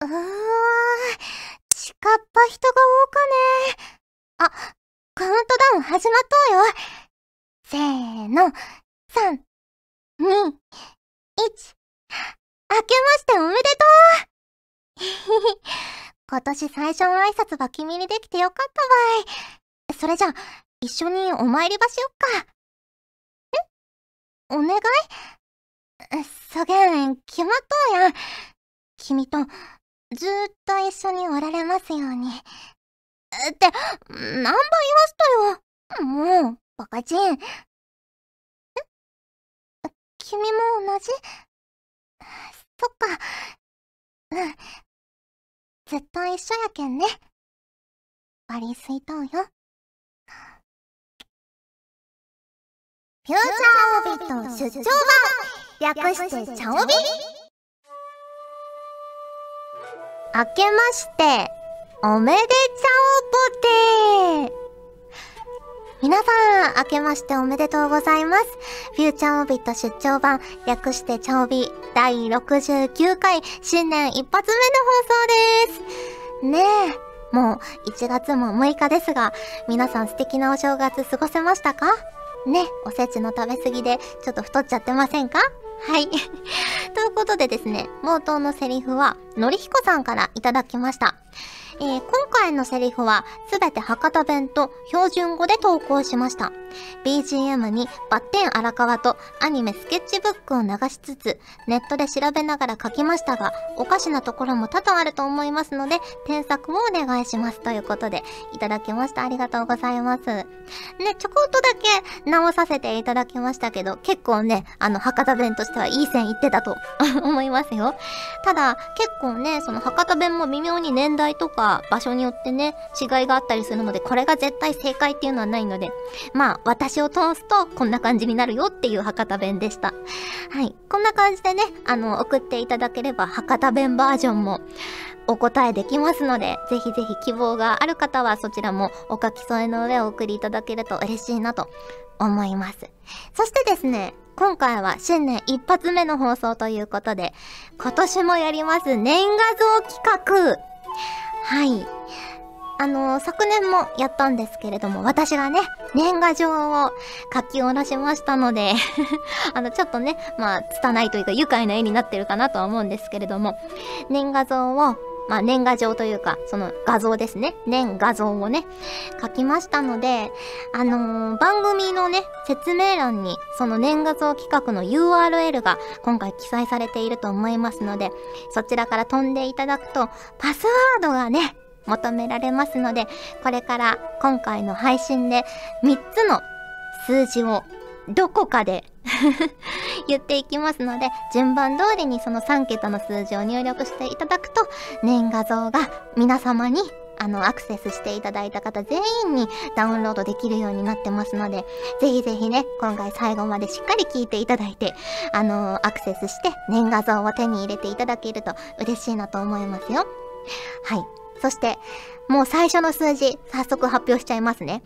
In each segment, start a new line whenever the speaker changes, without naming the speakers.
うー近っ端人が多かねあ、カウントダウン始まっとうよ。せーの、3、2、1。明けましておめでとう 今年最初の挨拶は君にできてよかったばい。それじゃ、一緒にお参り場しよっか。え？お願い？そげん、決まっとうやん。君と、ずーっと一緒におられますように。って、何倍言わすとよ。もう、バカチン。え？君も同じ？そっか。うん。ずっと一緒やけんね。バリスイとうよ。フューチャーオビット出張版略してチャオビ明けましておめでちゃおぽて皆さん、明けましておめでとうございます。フューチャーオビット出張版、略してチャオビ第69回新年一発目の放送です。ねえ、もう1月も6日ですが、皆さん素敵なお正月過ごせましたか？ね、おせちの食べ過ぎでちょっと太っちゃってませんか？はい。ということでですね、冒頭のセリフは、のりひこさんからいただきました。えー、今回のセリフはすべて博多弁と標準語で投稿しました。BGM にバッテン荒川とアニメスケッチブックを流しつつ、ネットで調べながら書きましたが、おかしなところも多々あると思いますので、添削をお願いします。ということで、いただきました。ありがとうございます。ね、ちょこっとだけ直させていただきましたけど、結構ね、あの、博多弁としてはいい線いってたと思いますよ。ただ、結構ね、その博多弁も微妙に年代とか場所によってね、違いがあったりするので、これが絶対正解っていうのはないので、まあ、私を通すとこんな感じになるよっていう博多弁でした。はい。こんな感じでね、あの、送っていただければ博多弁バージョンもお答えできますので、ぜひぜひ希望がある方はそちらもお書き添えの上お送りいただけると嬉しいなと思います。そしてですね、今回は新年一発目の放送ということで、今年もやります年画像企画はい。あの、昨年もやったんですけれども、私がね、年賀状を書き下ろしましたので あの、ちょっとね、まあ、拙いというか愉快な絵になってるかなとは思うんですけれども、年賀状を、まあ、年賀状というか、その画像ですね。年画像をね、書きましたので、あのー、番組のね、説明欄に、その年画像企画の URL が今回記載されていると思いますので、そちらから飛んでいただくと、パスワードがね、求められますので、これから今回の配信で3つの数字をどこかで言っていきますので、順番通りにその3桁の数字を入力していただくと、年画像が皆様にあの、アクセスしていただいた方全員にダウンロードできるようになってますので、ぜひぜひね、今回最後までしっかり聞いていただいて、あのアクセスして年画像を手に入れていただけると嬉しいなと思いますよ。はい。そして、もう最初の数字、早速発表しちゃいますね。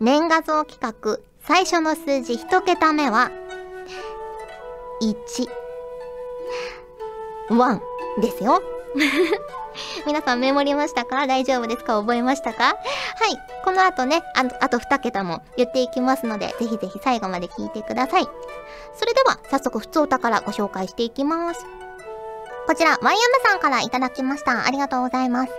年画像企画、最初の数字1桁目は、1。1ですよ。皆さんメモりましたか？大丈夫ですか？覚えましたか？はい。この後ね、ああと2桁も言っていきますので、ぜひぜひ最後まで聞いてください。それでは、早速、普通歌からご紹介していきます。こちら、ワイヤムさんからいただきました。ありがとうございます。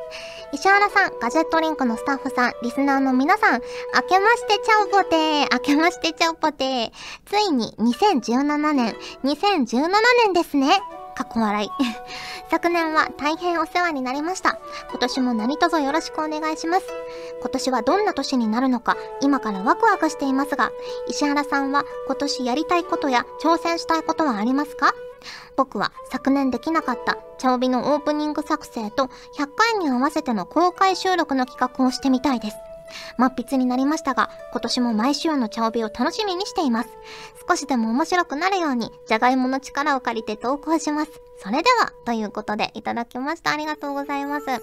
石原さん、ガジェットリンクのスタッフさん、リスナーの皆さん、明けましてちゃうぽてー、明けましてちゃうぽてー。ついに2017年、2017年ですね。かっこ笑い。昨年は大変お世話になりました。今年も何卒よろしくお願いします。今年はどんな年になるのか、今からワクワクしていますが、石原さんは今年やりたいことや挑戦したいことはありますか？僕は昨年できなかったチャオビのオープニング作成と100回に合わせての公開収録の企画をしてみたいです。真っ筆になりましたが、今年も毎週のチャオビを楽しみにしています。少しでも面白くなるように、じゃがいもの力を借りて投稿します。それでは、ということでいただきました。ありがとうございます。ね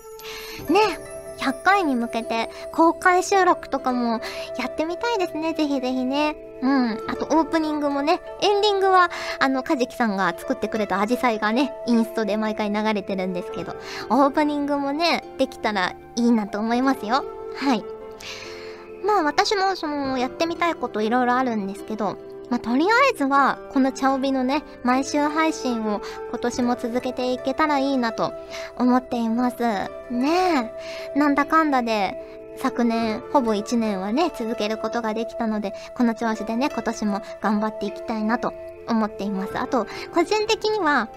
100回に向けて公開収録とかもやってみたいですね。ぜひぜひね。うん。あと、オープニングもね、エンディングは、あの、かじきさんが作ってくれたアジサイがね、インストで毎回流れてるんですけど、オープニングもね、できたらいいなと思いますよ。はい。まあ、私も、その、やってみたいこといろいろあるんですけど、まあ、とりあえずは、このチャオビのね、毎週配信を今年も続けていけたらいいなと思っています。ねえ。なんだかんだで、昨年、ほぼ1年はね、続けることができたので、この調子でね、今年も頑張っていきたいなと思っています。あと、個人的には、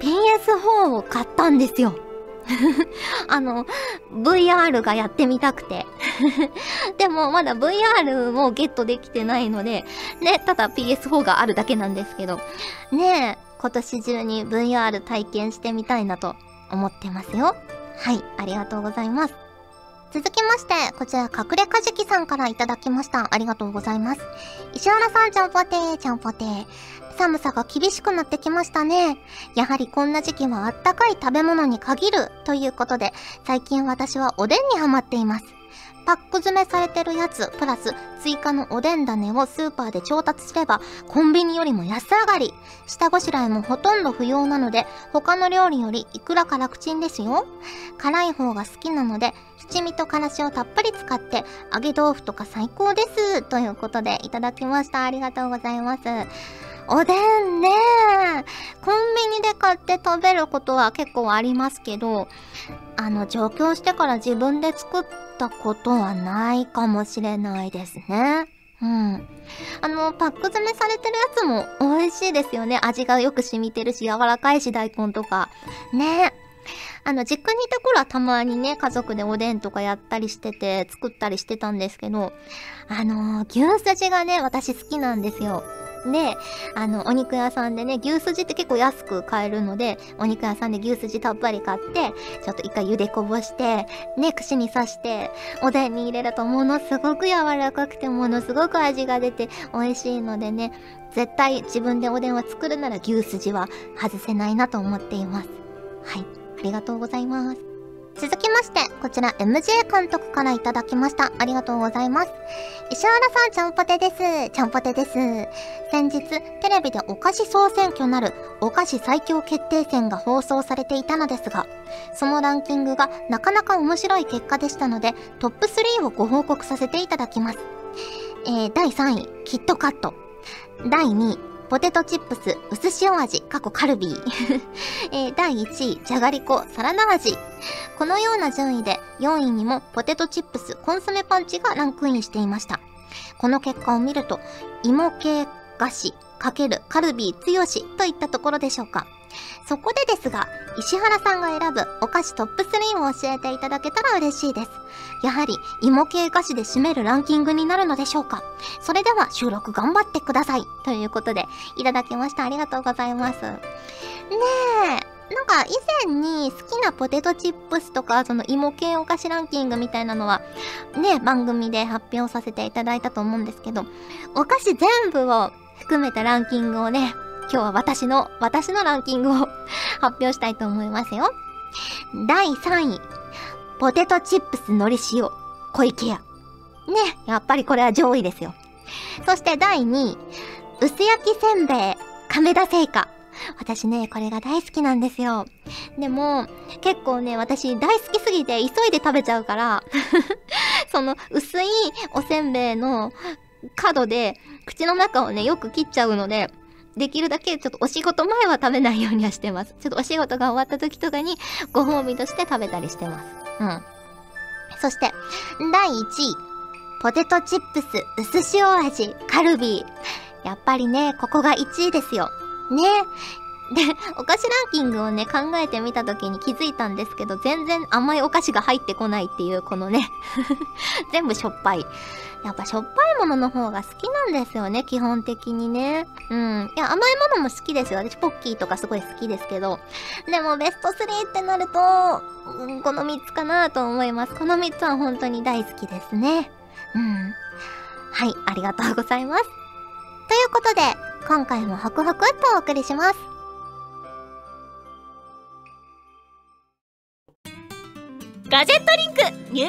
PS4 を買ったんですよ。あの、VR がやってみたくて でも、まだ VR もゲットできてないので、ね、ただ PS4 があるだけなんですけど、ねえ、今年中に VR 体験してみたいなと思ってますよ。はい、ありがとうございます。続きまして、こちら、隠れかじきさんからいただきました。ありがとうございます。石原さん、ちゃんぽてー、ちゃんぽてー。寒さが厳しくなってきましたね。やはりこんな時期はあったかい食べ物に限るということで、最近私はおでんにハマっています。パック詰めされてるやつ、プラス追加のおでん種をスーパーで調達すれば、コンビニよりも安上がり。下ごしらえもほとんど不要なので、他の料理よりいくらか楽ちんですよ。辛い方が好きなので、七味とからしをたっぷり使って、揚げ豆腐とか最高です。ということで、いただきました。ありがとうございます。おでんねコンビニで買って食べることは結構ありますけど、あの、上京してから自分で作ったことはないかもしれないですね。うん。あの、パック詰めされてるやつも美味しいですよね。味がよく染みてるし、柔らかいし、大根とか。ね。あの、実家にいた頃はたまにね、家族でおでんとかやったりしてて、作ったりしてたんですけど、あのー、牛すじがね、私好きなんですよ。で、あの、お肉屋さんでね、牛すじって結構安く買えるので、お肉屋さんで牛すじたっぷり買って、ちょっと一回茹でこぼして、ね、串に刺して、おでんに入れるとものすごく柔らかくて、ものすごく味が出て美味しいのでね、絶対自分でおでんを作るなら牛すじは外せないなと思っています。はい。ありがとうございます。続きまして、こちら MJ 監督からいただきました。ありがとうございます。石原さん、ちゃんぽてです。ちゃんぽてです。先日、テレビでお菓子総選挙なるお菓子最強決定戦が放送されていたのですが、そのランキングがなかなか面白い結果でしたので、トップ3をご報告させていただきます。えー、第3位、キットカット。第2位、ポテトチップス、薄塩味、過去カルビー。えー、第1位、じゃがりこ、サラダ味。このような順位で、4位にもポテトチップス、コンソメパンチがランクインしていました。この結果を見ると、芋系菓子、かけるカルビー強しといったところでしょうか。そこでですが、石原さんが選ぶお菓子トップ3を教えていただけたら嬉しいです。やはり芋系菓子で占めるランキングになるのでしょうかそれでは収録頑張ってください。ということで、いただきました。ありがとうございます。ねえ。なんか以前に好きなポテトチップスとかその芋系お菓子ランキングみたいなのはね、番組で発表させていただいたと思うんですけど、お菓子全部を含めたランキングをね、今日は私の、私のランキングを 発表したいと思いますよ。第3位、ポテトチップスのり塩、小池屋。ね、やっぱりこれは上位ですよ。そして第2位、薄焼きせんべい、亀田製菓。私ね、これが大好きなんですよ。でも、結構ね、私大好きすぎて急いで食べちゃうから その薄いおせんべいの角で口の中をね、よく切っちゃうので、できるだけちょっとお仕事前は食べないようにはしてます。ちょっとお仕事が終わった時とかにご褒美として食べたりしてます。うん。そして、第1位。ポテトチップス薄塩味カルビー。やっぱりね、ここが1位ですよ。ね。で、お菓子ランキングをね、考えてみた時に気づいたんですけど、全然甘いお菓子が入ってこないっていう、このね 全部しょっぱい。やっぱしょっぱいものの方が好きなんですよね、基本的にね。うん。いや、甘いものも好きですよ。私、ポッキーとかすごい好きですけど。でも、ベスト3ってなると、うん、この3つかなと思います。この3つは本当に大好きですね。うん。はい、ありがとうございます。ということで、今回もホクホクっとお送りします。
ガジェットリンク入賞オ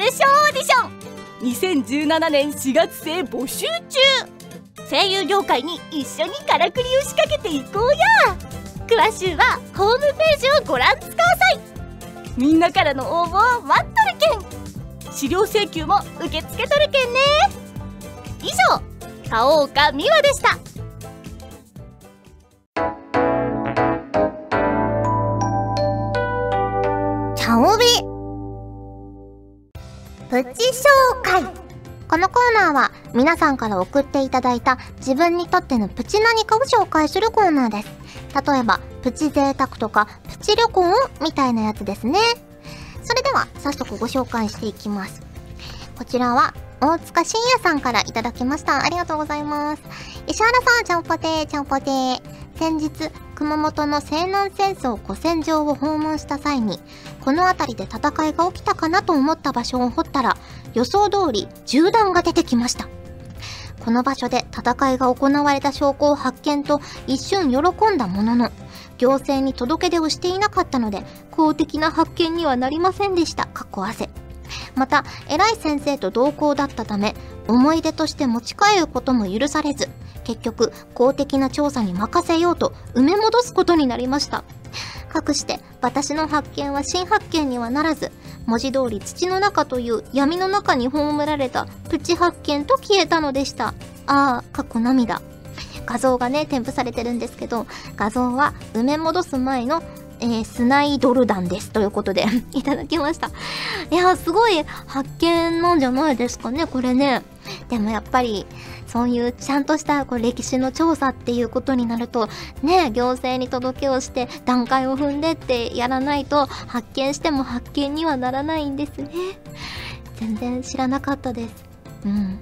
ーディション2017年4月生募集中声優業界に一緒にからくりを仕掛けていこうや詳しゅうはホームページをご覧くださいみんなからの応募を待っとるけん資料請求も受け付けとるけんね以上田岡美和でした
プチ紹介このコーナーは皆さんから送っていただいた自分にとってのプチ何かを紹介するコーナーです。例えば、プチ贅沢とか、プチ旅行みたいなやつですね。それでは、早速ご紹介していきます。こちらは、大塚信也さんからいただきました。ありがとうございます。石原さん、ちゃんぽてー、ちゃんぽてー。先日、熊本の西南戦争古戦場を訪問した際に、この辺りで戦いが起きたかなと思った場所を掘ったら、予想通り銃弾が出てきました。この場所で戦いが行われた証拠を発見と一瞬喜んだものの、行政に届け出をしていなかったので、公的な発見にはなりませんでした。かっこ汗。また、偉い先生と同行だったため、思い出として持ち帰ることも許されず、結局、公的な調査に任せようと埋め戻すことになりました。かくして私の発見は新発見にはならず文字通り土の中という闇の中に葬られたプチ発見と消えたのでしたああ過去涙画像がね添付されてるんですけど画像は埋め戻す前のえー、スナイドル弾です。ということで いただきました。いや、すごい発見なんじゃないですかね、これね。でもやっぱり、そういうちゃんとしたこう歴史の調査っていうことになると、ね、行政に届けをして段階を踏んでってやらないと発見しても発見にはならないんですね。全然知らなかったです。うん。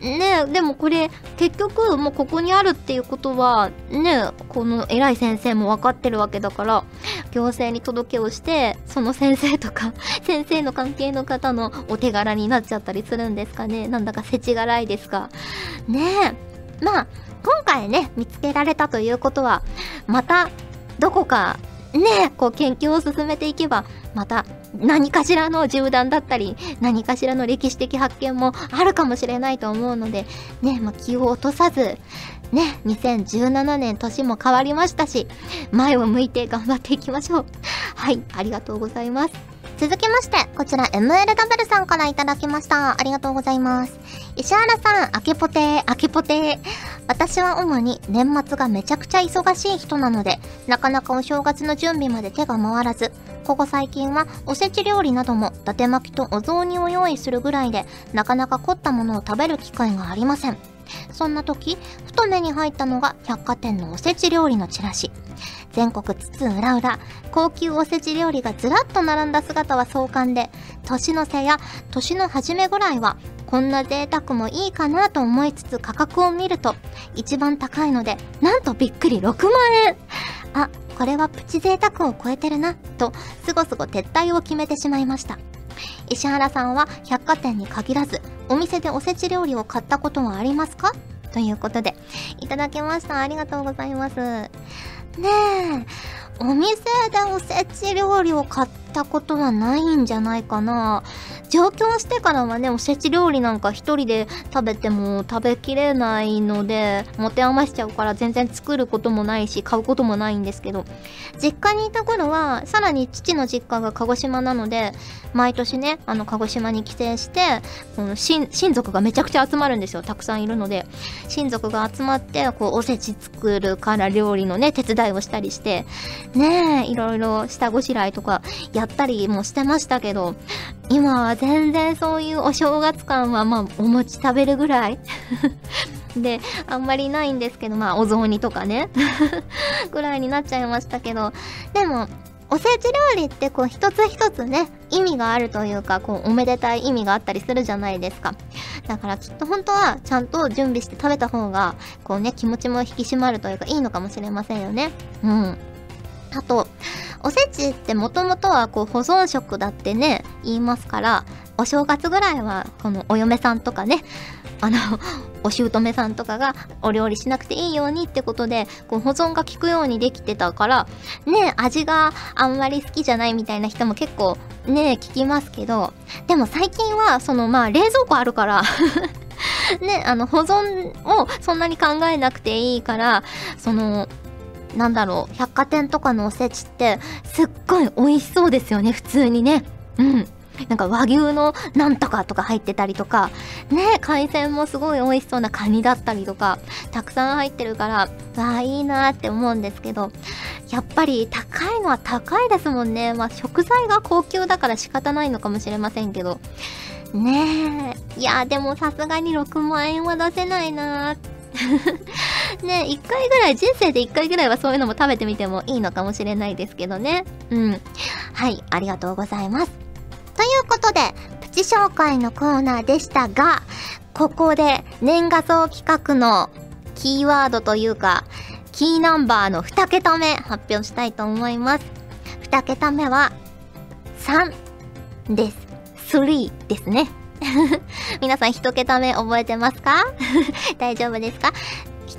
ねでもこれ結局もうここにあるっていうことはねこの偉い先生も分かってるわけだから行政に届けをしてその先生とか 先生の関係の方のお手柄になっちゃったりするんですかね。なんだか世知辛いですが。ねえ。まあ今回ね見つけられたということはまたどこかねこう研究を進めていけばまた何かしらの銃弾だったり、何かしらの歴史的発見もあるかもしれないと思うので、ね、まあ、気を落とさず、ね、2017年年も変わりましたし、前を向いて頑張っていきましょう。はい、ありがとうございます。続きまして、こちら MLW さんからいただきました。ありがとうございます。石原さん、あけぽてー、あけぽてー。私は主に年末がめちゃくちゃ忙しい人なので、なかなかお正月の準備まで手が回らず、ここ最近はおせち料理なども伊達巻きとお雑煮を用意するぐらいで、なかなか凝ったものを食べる機会がありません。そんな時、ふと目に入ったのが百貨店のおせち料理のチラシ。全国津々浦々、高級おせち料理がずらっと並んだ姿は壮観で、年の瀬や年の初めぐらいは、こんな贅沢もいいかなと思いつつ価格を見ると、一番高いので、なんとびっくり6万円あ、これはプチ贅沢を超えてるな、と、すごすご撤退を決めてしまいました。石原さんは百貨店に限らず、お店でおせち料理を買ったことはありますか？ということで、いただきました。ありがとうございます。ねえ、お店でおせち料理を買ったことはないんじゃないかな。上京してからはね、おせち料理なんか一人で食べても食べきれないので、持て余しちゃうから全然作ることもないし、買うこともないんですけど、実家にいた頃は、さらに父の実家が鹿児島なので、毎年ね、あの、鹿児島に帰省して、この親族がめちゃくちゃ集まるんですよ。たくさんいるので、親族が集まって、こう、おせち作るから料理のね、手伝いをしたりして、ねえ、いろいろ下ごしらえとかやったりもしてましたけど、今は全然そういうお正月感はまあお餅食べるぐらい で、あんまりないんですけど、まあお雑煮とかね ぐらいになっちゃいましたけど、でも、おせち料理ってこう一つ一つね、意味があるというか、こうおめでたい意味があったりするじゃないですか。だからきっと本当はちゃんと準備して食べた方が、こうね、気持ちも引き締まるというかいいのかもしれませんよね。うん。あと、おせちってもともとはこう保存食だってね、言いますから、お正月ぐらいはこのお嫁さんとかねあの お姑さんとかがお料理しなくていいようにってことでこう保存が効くようにできてたからね味があんまり好きじゃないみたいな人も結構ね聞きますけどでも最近はそのまあ冷蔵庫あるから ねあの保存をそんなに考えなくていいからそのなんだろう百貨店とかのおせちってすっごい美味しそうですよね普通にねうんなんか和牛のなんとかとか入ってたりとか、ね、海鮮もすごい美味しそうなカニだったりとか、たくさん入ってるから、ああ、いいなーって思うんですけど、やっぱり高いのは高いですもんね。まあ食材が高級だから仕方ないのかもしれませんけど。ねえ。いや、でもさすがに6万円は出せないなーね一回ぐらい、人生で一回ぐらいはそういうのも食べてみてもいいのかもしれないですけどね。うん。はい、ありがとうございます。ということで、プチ紹介のコーナーでしたが、ここで年画像企画のキーワードというか、キーナンバーの2桁目発表したいと思います。2桁目は3です。3ですね。皆さん1桁目覚えてますか？大丈夫ですか？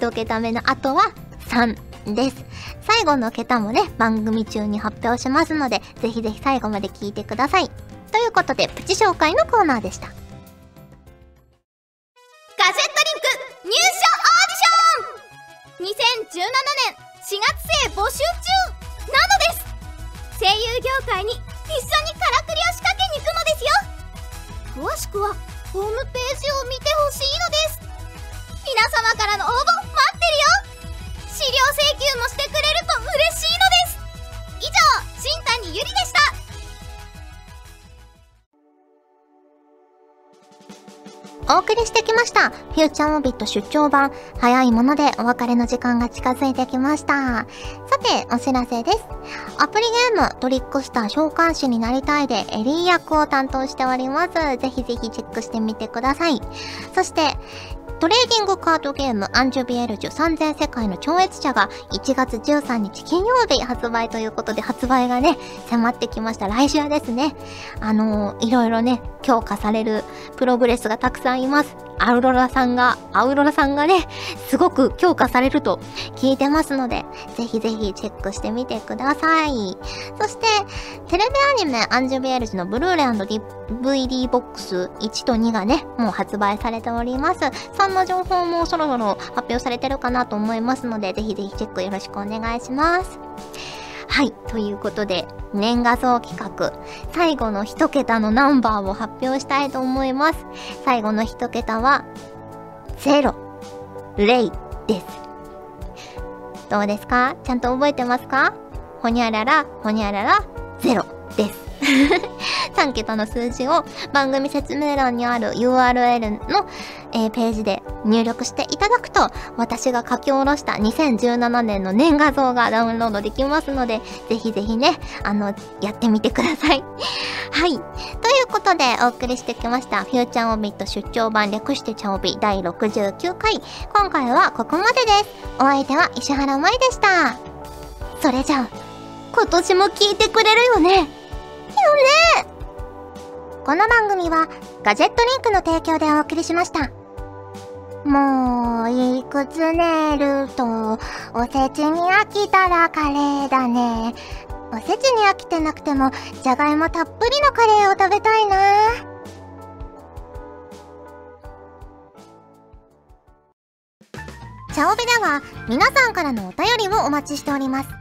?1 桁目の後は3です。最後の桁もね、番組中に発表しますので、ぜひぜひ最後まで聞いてください。ということで、プチ紹介のコーナーでした。ガ
ジェットリンク入賞オーディション !2017 年4月生募集中なのです声優業界に一緒にからくりを仕掛けに行くのですよ詳しくはホームページを見てほしいのです皆様からの応募待ってるよ資料請求もしてくれると嬉しいのです以上新谷ゆりでした
お送りしてきました。フューチャーオビット出張版。早いものでお別れの時間が近づいてきました。さて、お知らせです。アプリゲームトリックスター召喚師になりたいでエリー役を担当しております。ぜひぜひチェックしてみてください。そして、トレーディングカードゲームアンジュビエルジュ3000世界の超越者が1月13日金曜日発売ということで発売がね、迫ってきました。来週ですね。あのー、いろいろね、強化されるプログレスがたくさんいます。アウロラさんが、アウロラさんがね、すごく強化されると聞いてますので、ぜひぜひチェックしてみてください。そして、テレビアニメアンジュビエルジのブルーレイ &DVD ボックス1と2がね、もう発売されております。そんな情報もそろそろ発表されてるかなと思いますので、ぜひぜひチェックよろしくお願いします。はい。ということで、年賀像企画、最後の一桁のナンバーを発表したいと思います。最後の一桁は、0、レイです。どうですか？ちゃんと覚えてますか？ほにゃらら、ほにゃらら、0です。3桁の数字を番組説明欄にある URL の、えー、ページで入力していただくと私が書き下ろした2017年の年画像がダウンロードできますのでぜひぜひねあのやってみてください。はい。ということでお送りしてきましたフューチャーオビット出張版略してチャオビ第69回。今回はここまでです。お相手は石原舞でした。それじゃあ今年も聞いてくれるよね。よねこの番組はガジェットリンクの提供でお送りしました。もう、いくつ寝ると、おせちに飽きたらカレーだね。おせちに飽きてなくても、じゃがいもたっぷりのカレーを食べたいな。チャオベでは皆さんからのお便りをお待ちしております。